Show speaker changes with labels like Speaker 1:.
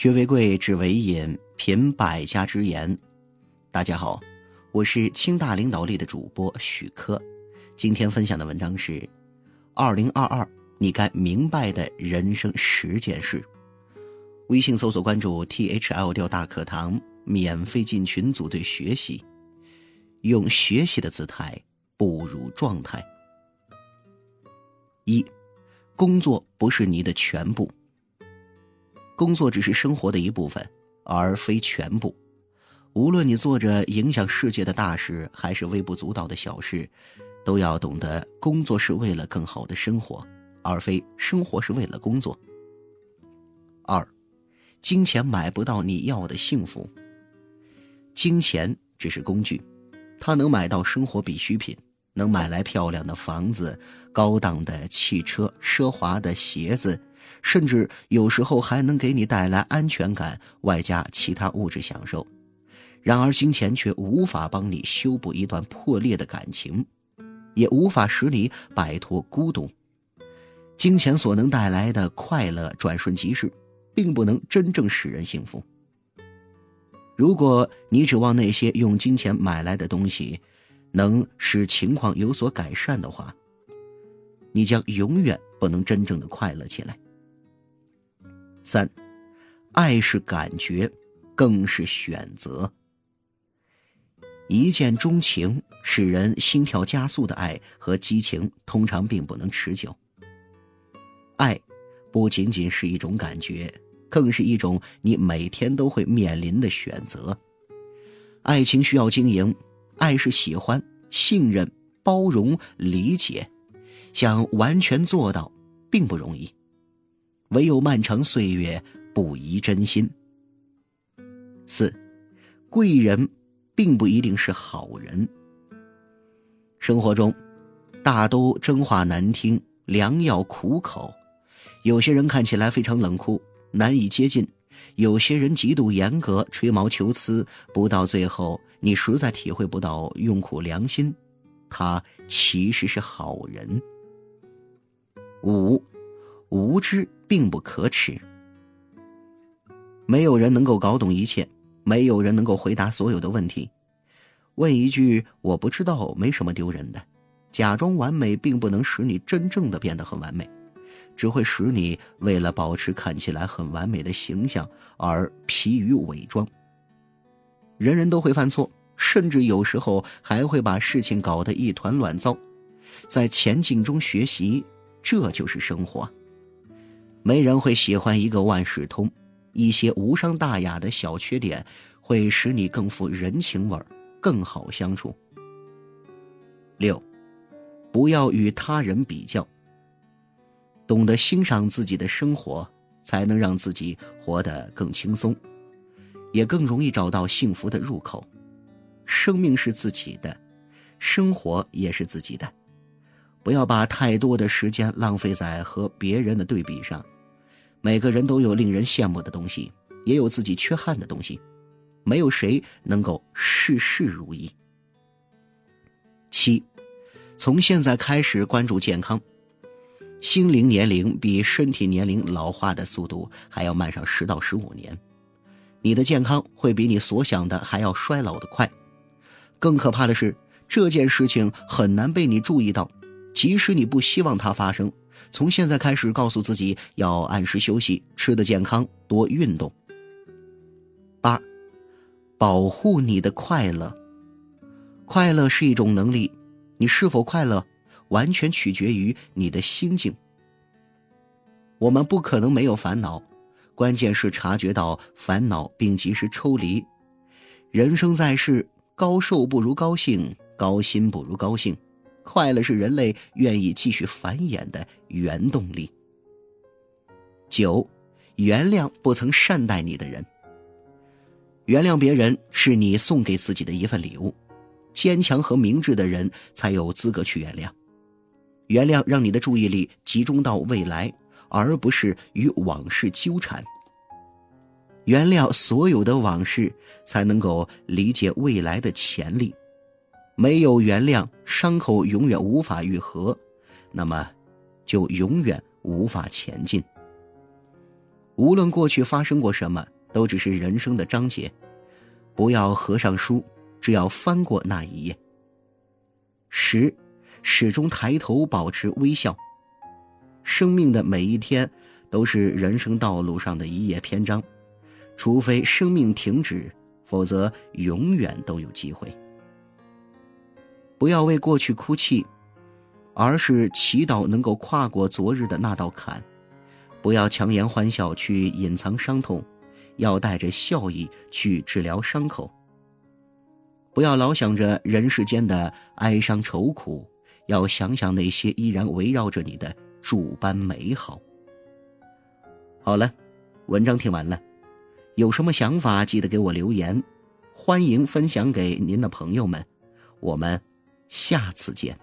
Speaker 1: 学为贵，只为引，品百家之言。大家好，我是清大领导力的主播许科。今天分享的文章是：二零二二你该明白的人生十件事。微信搜索关注 T H L 调大课堂，免费进群组队学习，用学习的姿态步入状态。一，工作不是你的全部。工作只是生活的一部分，而非全部。无论你做着影响世界的大事，还是微不足道的小事，都要懂得，工作是为了更好的生活，而非生活是为了工作。二，金钱买不到你要的幸福。金钱只是工具，它能买到生活必需品，能买来漂亮的房子、高档的汽车、奢华的鞋子。甚至有时候还能给你带来安全感，外加其他物质享受。然而，金钱却无法帮你修补一段破裂的感情，也无法使你摆脱孤独。金钱所能带来的快乐转瞬即逝，并不能真正使人幸福。如果你指望那些用金钱买来的东西能使情况有所改善的话，你将永远不能真正的快乐起来。三，爱是感觉，更是选择。一见钟情使人心跳加速的爱和激情，通常并不能持久。爱，不仅仅是一种感觉，更是一种你每天都会面临的选择。爱情需要经营，爱是喜欢、信任、包容、理解，想完全做到，并不容易。唯有漫长岁月，不移真心。四，贵人并不一定是好人。生活中，大都真话难听，良药苦口。有些人看起来非常冷酷，难以接近；有些人极度严格，吹毛求疵。不到最后，你实在体会不到用苦良心，他其实是好人。五。无知并不可耻。没有人能够搞懂一切，没有人能够回答所有的问题。问一句“我不知道”没什么丢人的。假装完美并不能使你真正的变得很完美，只会使你为了保持看起来很完美的形象而疲于伪装。人人都会犯错，甚至有时候还会把事情搞得一团乱糟。在前进中学习，这就是生活。没人会喜欢一个万事通，一些无伤大雅的小缺点会使你更富人情味儿，更好相处。六，不要与他人比较。懂得欣赏自己的生活，才能让自己活得更轻松，也更容易找到幸福的入口。生命是自己的，生活也是自己的。不要把太多的时间浪费在和别人的对比上。每个人都有令人羡慕的东西，也有自己缺憾的东西，没有谁能够事事如意。七，从现在开始关注健康。心灵年龄比身体年龄老化的速度还要慢上十到十五年，你的健康会比你所想的还要衰老的快。更可怕的是，这件事情很难被你注意到。即使你不希望它发生，从现在开始告诉自己要按时休息，吃的健康，多运动。八，保护你的快乐。快乐是一种能力，你是否快乐，完全取决于你的心境。我们不可能没有烦恼，关键是察觉到烦恼并及时抽离。人生在世，高寿不如高兴，高薪不如高兴。快乐是人类愿意继续繁衍的原动力。九，原谅不曾善待你的人。原谅别人是你送给自己的一份礼物。坚强和明智的人才有资格去原谅。原谅让你的注意力集中到未来，而不是与往事纠缠。原谅所有的往事，才能够理解未来的潜力。没有原谅，伤口永远无法愈合，那么，就永远无法前进。无论过去发生过什么，都只是人生的章节。不要合上书，只要翻过那一页。十，始终抬头，保持微笑。生命的每一天，都是人生道路上的一页篇章，除非生命停止，否则永远都有机会。不要为过去哭泣，而是祈祷能够跨过昨日的那道坎。不要强颜欢笑去隐藏伤痛，要带着笑意去治疗伤口。不要老想着人世间的哀伤愁苦，要想想那些依然围绕着你的诸般美好。好了，文章听完了，有什么想法记得给我留言，欢迎分享给您的朋友们。我们下次见。